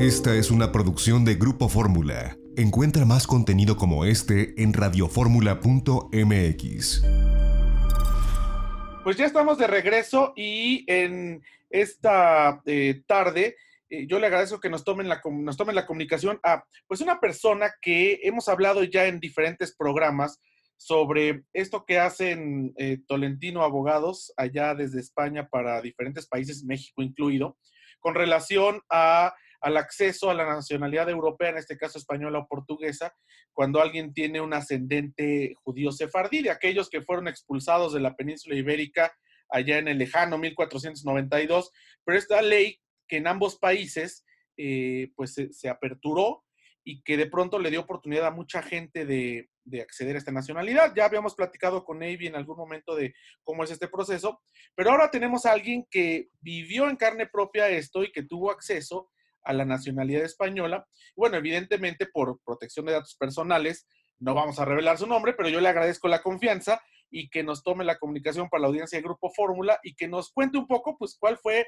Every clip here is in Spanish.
Esta es una producción de Grupo Fórmula. Encuentra más contenido como este en radioformula.mx. Pues ya estamos de regreso y en esta eh, tarde eh, yo le agradezco que nos tomen, la, nos tomen la comunicación a pues una persona que hemos hablado ya en diferentes programas sobre esto que hacen eh, Tolentino Abogados allá desde España para diferentes países, México incluido, con relación a al acceso a la nacionalidad europea, en este caso española o portuguesa, cuando alguien tiene un ascendente judío sefardí, de aquellos que fueron expulsados de la península ibérica allá en el lejano 1492, pero esta ley que en ambos países eh, pues se, aperturó y que de pronto le dio oportunidad a mucha gente de, de, acceder a esta nacionalidad. Ya habíamos platicado con Navy en algún momento de cómo es este proceso, pero ahora tenemos a alguien que vivió en carne propia esto y que tuvo acceso a la nacionalidad española. Bueno, evidentemente por protección de datos personales, no vamos a revelar su nombre, pero yo le agradezco la confianza y que nos tome la comunicación para la audiencia de Grupo Fórmula y que nos cuente un poco, pues, cuál fue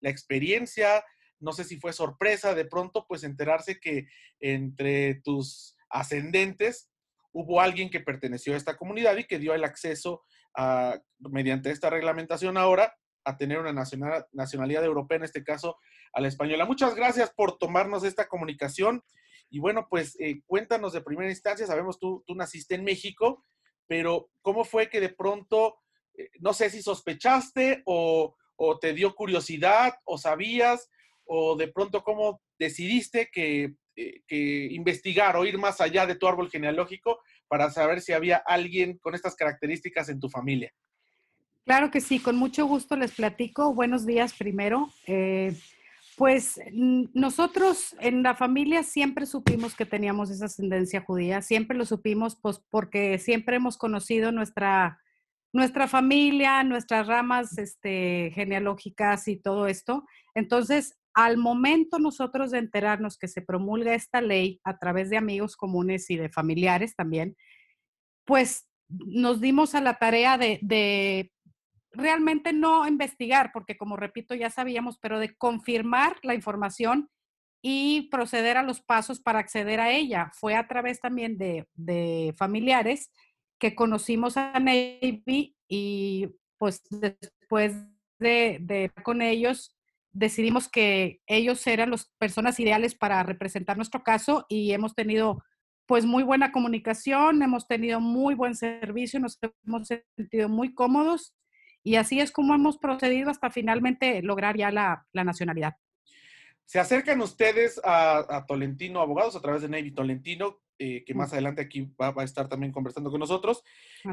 la experiencia, no sé si fue sorpresa de pronto, pues, enterarse que entre tus ascendentes hubo alguien que perteneció a esta comunidad y que dio el acceso a, mediante esta reglamentación ahora a tener una nacionalidad europea, en este caso a la española. Muchas gracias por tomarnos esta comunicación. Y bueno, pues eh, cuéntanos de primera instancia, sabemos tú, tú naciste en México, pero ¿cómo fue que de pronto, eh, no sé si sospechaste o, te dio curiosidad o sabías, o de pronto cómo decidiste que, eh, que investigar o ir más allá de tu árbol genealógico para saber si había alguien con estas características en tu familia? Claro que sí, con mucho gusto les platico. Buenos días primero. Eh, pues nosotros en la familia siempre supimos que teníamos esa ascendencia judía, siempre lo supimos pues, porque siempre hemos conocido nuestra, nuestra familia, nuestras ramas este, genealógicas y todo esto. Entonces, al momento nosotros de enterarnos que se promulga esta ley a través de amigos comunes y de familiares también, pues nos dimos a la tarea de realmente no investigar, porque como repito, ya sabíamos, pero de confirmar la información y proceder a los pasos para acceder a ella. Fue a través también de, familiares que conocimos a Navy y pues después de, de con ellos decidimos que ellos eran las personas ideales para representar nuestro caso y hemos tenido pues muy buena comunicación, hemos tenido muy buen servicio, nos hemos sentido muy cómodos y así es como hemos procedido hasta finalmente lograr ya la, nacionalidad. Se acercan ustedes a, Tolentino Abogados a través de Navy Tolentino, eh, que más adelante aquí va, a estar también conversando con nosotros.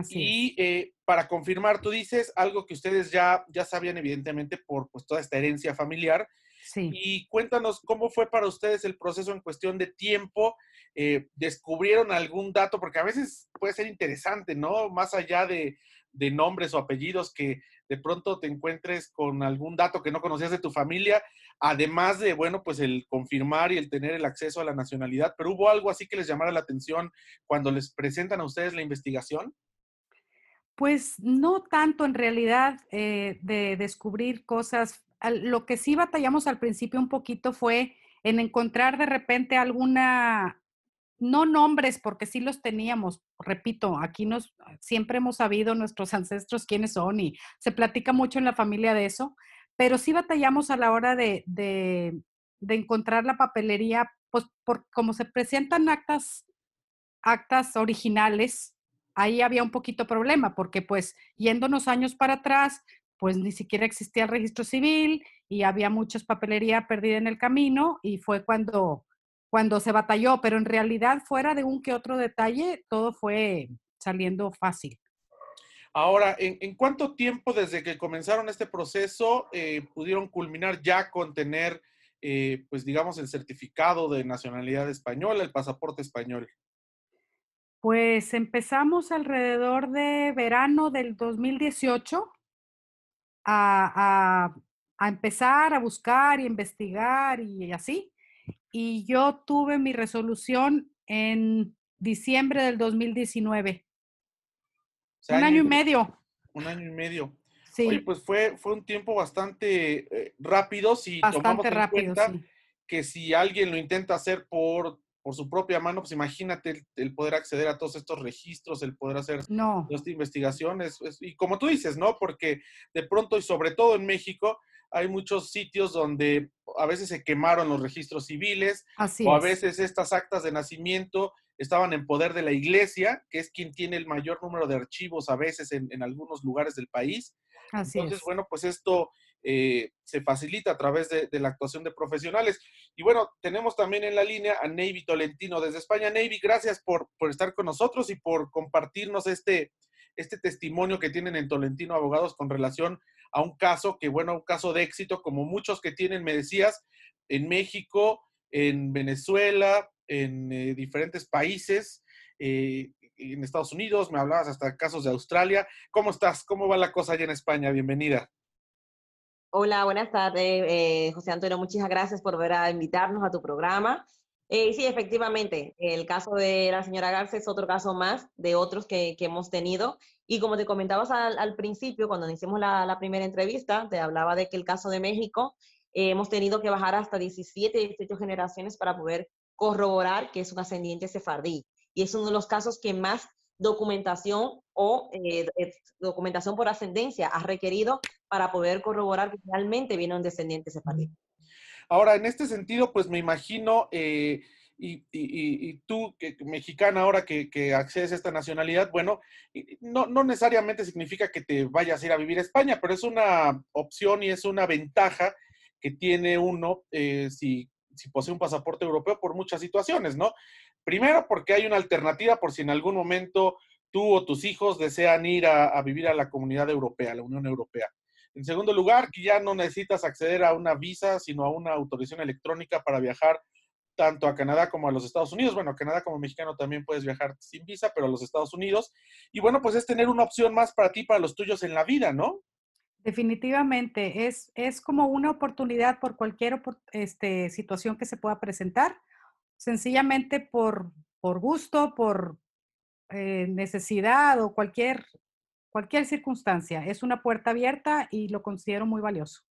y eh, para confirmar, tú dices algo que ustedes ya, ya sabían evidentemente por pues, toda esta herencia familiar. Sí. Y cuéntanos cómo fue para ustedes el proceso en cuestión de tiempo. Eh, ¿Descubrieron algún dato? Porque a veces puede ser interesante, ¿no? Más allá de, de nombres o apellidos que de pronto te encuentres con algún dato que no conocías de tu familia, además de, bueno, pues el confirmar y el tener el acceso a la nacionalidad, pero hubo algo así que les llamara la atención cuando les presentan a ustedes la investigación? Pues no tanto en realidad eh, de descubrir cosas. Lo que sí batallamos al principio un poquito fue en encontrar de repente alguna no nombres, porque sí los teníamos. Repito, aquí nos siempre hemos sabido nuestros ancestros quiénes son y se platica mucho en la familia de eso, pero sí batallamos a la hora de, de, encontrar la papelería, pues por como se presentan actas, actas originales, ahí había un poquito problema, porque pues yéndonos años para atrás, pues ni siquiera existía el registro civil y había mucha papelería perdida en el camino y fue cuando cuando se batalló, pero en realidad fuera de un que otro detalle, todo fue saliendo fácil. Ahora, ¿en, cuánto tiempo desde que comenzaron este proceso eh, pudieron culminar ya con tener, eh, pues digamos, el certificado de nacionalidad española, el pasaporte español? Pues empezamos alrededor de verano del 2018 a, a empezar a buscar y investigar y así y yo tuve mi resolución en diciembre del 2019. un año, y medio. Un año y medio. Sí. Oye, pues fue, fue un tiempo bastante eh, rápido, si tomamos en cuenta que si alguien lo intenta hacer por, por su propia mano, pues imagínate el, poder acceder a todos estos registros, el poder hacer no. esta investigación. y como tú dices, ¿no? Porque de pronto y sobre todo en México, hay muchos sitios donde a veces se quemaron los registros civiles Así o a veces estas actas de nacimiento estaban en poder de la iglesia, que es quien tiene el mayor número de archivos a veces en, algunos lugares del país. Así Entonces, bueno, pues esto eh, se facilita a través de, la actuación de profesionales. Y bueno, tenemos también en la línea a Navy Tolentino desde España. Navy, gracias por, por estar con nosotros y por compartirnos este, este testimonio que tienen en Tolentino Abogados con relación a un caso que, bueno, un caso de éxito, como muchos que tienen, me decías, en México, en Venezuela, en eh, diferentes países, eh, en Estados Unidos, me hablabas hasta casos de Australia. ¿Cómo estás? ¿Cómo va la cosa allá en España? Bienvenida. Hola, buenas tardes, eh, José Antonio. Muchas gracias por ver a invitarnos a tu programa. Sí, efectivamente, el caso de la señora Garza es otro caso más de otros que, que hemos tenido. Y como te comentabas al, principio, cuando hicimos la, la, primera entrevista, te hablaba de que el caso de México hemos tenido que bajar hasta 17, 18 generaciones para poder corroborar que es un ascendiente sefardí. Y es uno de los casos que más documentación o eh, eh, documentación por ascendencia ha requerido para poder corroborar que realmente viene un descendiente sefardí. Ahora, en este sentido, pues me imagino, eh, y, tú, que, mexicana ahora que, que, accedes a esta nacionalidad, bueno, no, necesariamente significa que te vayas a ir a vivir a España, pero es una opción y es una ventaja que tiene uno si si posee un pasaporte europeo por muchas situaciones, ¿no? Primero, porque hay una alternativa por si en algún momento tú o tus hijos desean ir a, vivir a la comunidad europea, a la Unión Europea. En segundo lugar, que ya no necesitas acceder a una visa, sino a una autorización electrónica para viajar tanto a Canadá como a los Estados Unidos. Bueno, a Canadá como mexicano también puedes viajar sin visa, pero a los Estados Unidos. Y bueno, pues es tener una opción más para ti, para los tuyos en la vida, ¿no? Definitivamente, es, es como una oportunidad por cualquier este, situación que se pueda presentar, sencillamente por, por gusto, por eh, necesidad o cualquier, cualquier circunstancia. Es una puerta abierta y lo considero muy valioso.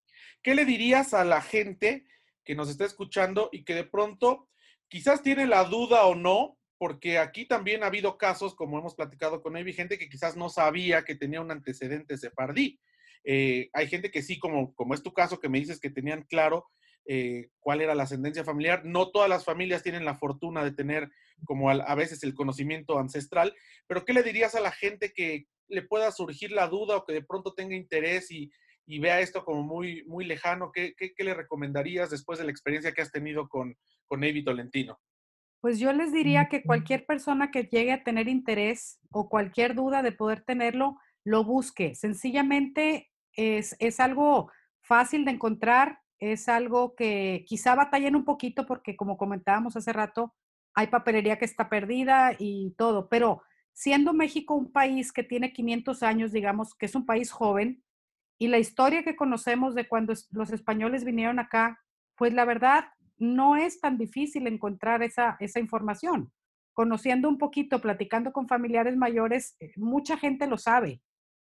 ¿Qué le dirías a la gente que nos está escuchando y que de pronto quizás tiene la duda o no, porque aquí también ha habido casos, como hemos platicado con Evi, gente que quizás no sabía que tenía un antecedente sefardí eh, hay gente que sí, como, como es tu caso, que me dices que tenían claro eh, cuál era la ascendencia familiar. No todas las familias tienen la fortuna de tener como a, veces el conocimiento ancestral, pero ¿qué le dirías a la gente que le pueda surgir la duda o que de pronto tenga interés y, vea esto como muy, muy lejano? ¿Qué, ¿Qué, le recomendarías después de la experiencia que has tenido con, con Navy Tolentino? Pues yo les diría que cualquier persona que llegue a tener interés o cualquier duda de poder tenerlo, lo busque. Sencillamente es, algo fácil de encontrar, es algo que quizá batallen un poquito porque como comentábamos hace rato, hay papelería que está perdida y todo, pero siendo México un país que tiene 500 años, digamos, que es un país joven, y la historia que conocemos de cuando los españoles vinieron acá, pues la verdad no es tan difícil encontrar esa, esa información. Conociendo un poquito, platicando con familiares mayores, eh, mucha gente lo sabe.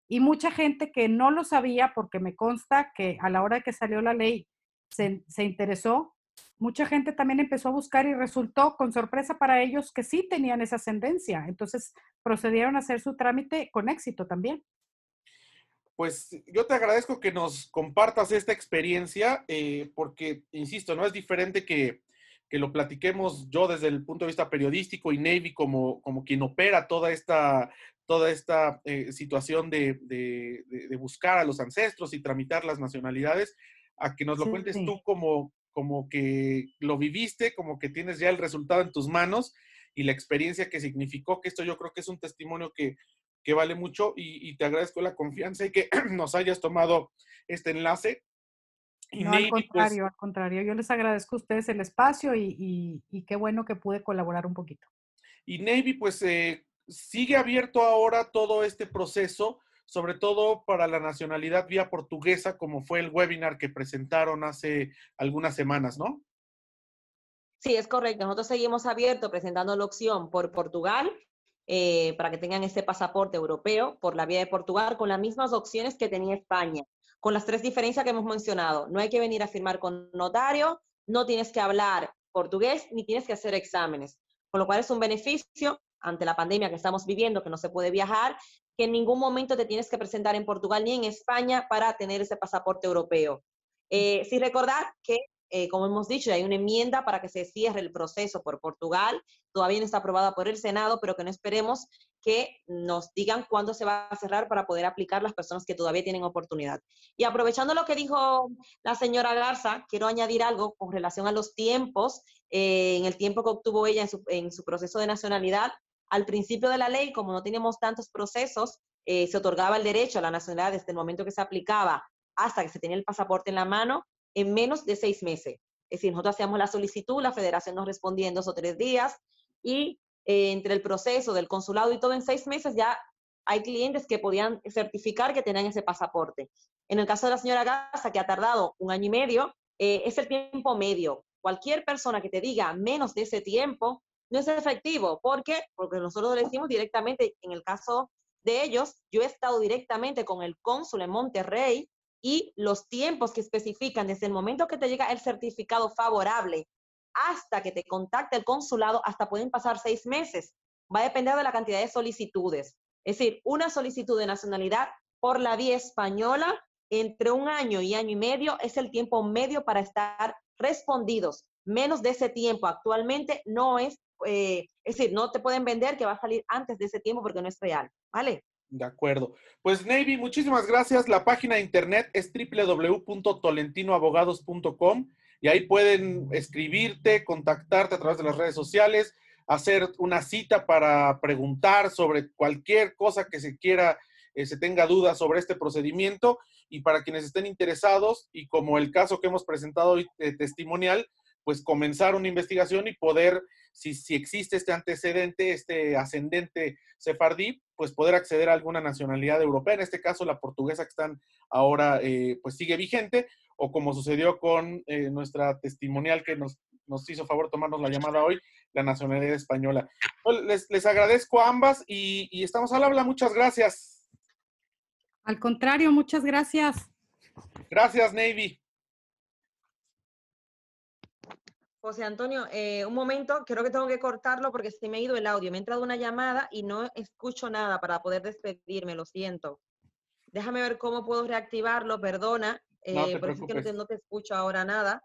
Y mucha gente que no lo sabía, porque me consta que a la hora que salió la ley se, interesó, mucha gente también empezó a buscar y resultó con sorpresa para ellos que sí tenían esa ascendencia. Entonces procedieron a hacer su trámite con éxito también. Pues yo te agradezco que nos compartas esta experiencia, eh, porque, insisto, no es diferente que, que, lo platiquemos yo desde el punto de vista periodístico y Navy como, como quien opera toda esta toda esta eh, situación de, buscar a los ancestros y tramitar las nacionalidades, a que nos lo cuentes tú como, como que lo viviste, como que tienes ya el resultado en tus manos y la experiencia que significó, que esto yo creo que es un testimonio que, vale mucho y, te agradezco la confianza y que nos hayas tomado este enlace. no, al pues contrario, al contrario. Yo les agradezco a ustedes el espacio y, qué bueno que pude colaborar un poquito. Y Navy, pues eh, sigue abierto ahora todo este proceso, sobre todo para la nacionalidad vía portuguesa, como fue el webinar que presentaron hace algunas semanas, ¿no? Sí, es correcto. Nosotros seguimos abiertos presentando la opción por Portugal, eh, para que tengan este pasaporte europeo por la vía de Portugal, con las mismas opciones que tenía España, con las tres diferencias que hemos mencionado. No hay que venir a firmar con notario, no tienes que hablar portugués ni tienes que hacer exámenes, con lo cual es un beneficio ante la pandemia que estamos viviendo, que no se puede viajar, que en ningún momento te tienes que presentar en Portugal ni en España para tener ese pasaporte europeo. Eh, sí recordar que eh, como hemos dicho, hay una enmienda para que se cierre el proceso por Portugal. Todavía no está aprobada por el Senado, pero que no esperemos que nos digan cuándo se va a cerrar para poder aplicar las personas que todavía tienen oportunidad. Y aprovechando lo que dijo la señora Garza, quiero añadir algo con relación a los tiempos, eh, en el tiempo que obtuvo ella en su, proceso de nacionalidad. Al principio de la ley, como no teníamos tantos procesos, eh, se otorgaba el derecho a la nacionalidad desde el momento que se aplicaba hasta que se tenía el pasaporte en la mano en menos de seis meses. Es decir, nosotros hacíamos la solicitud, la federación nos respondía en dos o tres días y eh, entre el proceso del consulado y todo en seis meses ya hay clientes que podían certificar que tenían ese pasaporte. En el caso de la señora Gaza, que ha tardado un año y medio, eh, es el tiempo medio. Cualquier persona que te diga menos de ese tiempo no es efectivo. ¿Por qué? Porque nosotros le decimos directamente, en el caso de ellos, yo he estado directamente con el cónsul en Monterrey y los tiempos que especifican desde el momento que te llega el certificado favorable hasta que te contacte el consulado, hasta pueden pasar seis meses. Va a depender de la cantidad de solicitudes. Es decir, una solicitud de nacionalidad por la vía española entre un año y año y medio es el tiempo medio para estar respondidos. Menos de ese tiempo actualmente no es, eh, es decir, no te pueden vender que va a salir antes de ese tiempo porque no es real, ¿vale? De acuerdo. Pues Navy, muchísimas gracias. La página de internet es www.tolentinoabogados.com y ahí pueden escribirte, contactarte a través de las redes sociales, hacer una cita para preguntar sobre cualquier cosa que se quiera, eh, se tenga dudas sobre este procedimiento y para quienes estén interesados y como el caso que hemos presentado hoy eh, testimonial, pues comenzar una investigación y poder, si, si existe este antecedente, este ascendente sefardí, pues poder acceder a alguna nacionalidad europea, en este caso la portuguesa que están ahora, eh, pues sigue vigente, o como sucedió con eh, nuestra testimonial que nos, nos hizo favor tomarnos la llamada hoy, la nacionalidad española. Les, les agradezco a ambas y, y estamos al habla. Muchas gracias. Al contrario, muchas gracias. Gracias, Navy. José Antonio, eh, un momento, creo que tengo que cortarlo porque se me ha ido el audio. Me ha entrado una llamada y no escucho nada para poder despedirme, lo siento. Déjame ver cómo puedo reactivarlo, perdona, eh, por eso es que no te, no te, escucho ahora nada.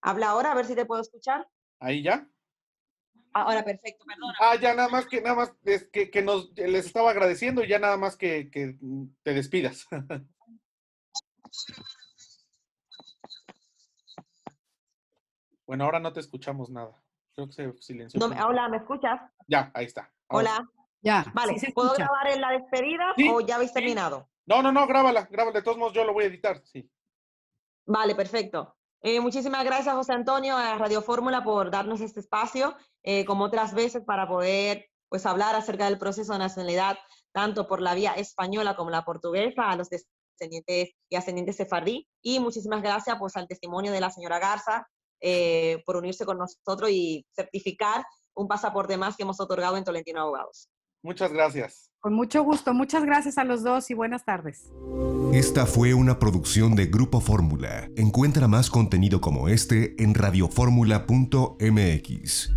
Habla ahora, a ver si te puedo escuchar. ¿Ahí ya? Ahora, perfecto, perdona. Ah, ya nada más que, nada más, es que, que nos, les estaba agradeciendo y ya nada más que, que te despidas. Bueno, ahora no te escuchamos nada. Creo que se silenció. No, hola, ¿me escuchas? Ya, ahí está. Ahora hola. Ya. Vale, sí ¿puedo grabar en la despedida ¿Sí? o ya habéis terminado? No, no, no, grábala, grábala. De todos modos, yo lo voy a editar, sí. Vale, perfecto. Eh, muchísimas gracias, José Antonio, a Radio Fórmula por darnos este espacio, eh, como otras veces, para poder pues, hablar acerca del proceso de nacionalidad, tanto por la vía española como la portuguesa, a los descendientes y ascendientes sefardí. Y muchísimas gracias pues, al testimonio de la señora Garza, eh, por unirse con nosotros y certificar un pasaporte más que hemos otorgado en Tolentino Abogados. Muchas gracias. Con mucho gusto. Muchas gracias a los dos y buenas tardes. Esta fue una producción de Grupo Fórmula. Encuentra más contenido como este en radioformula.mx.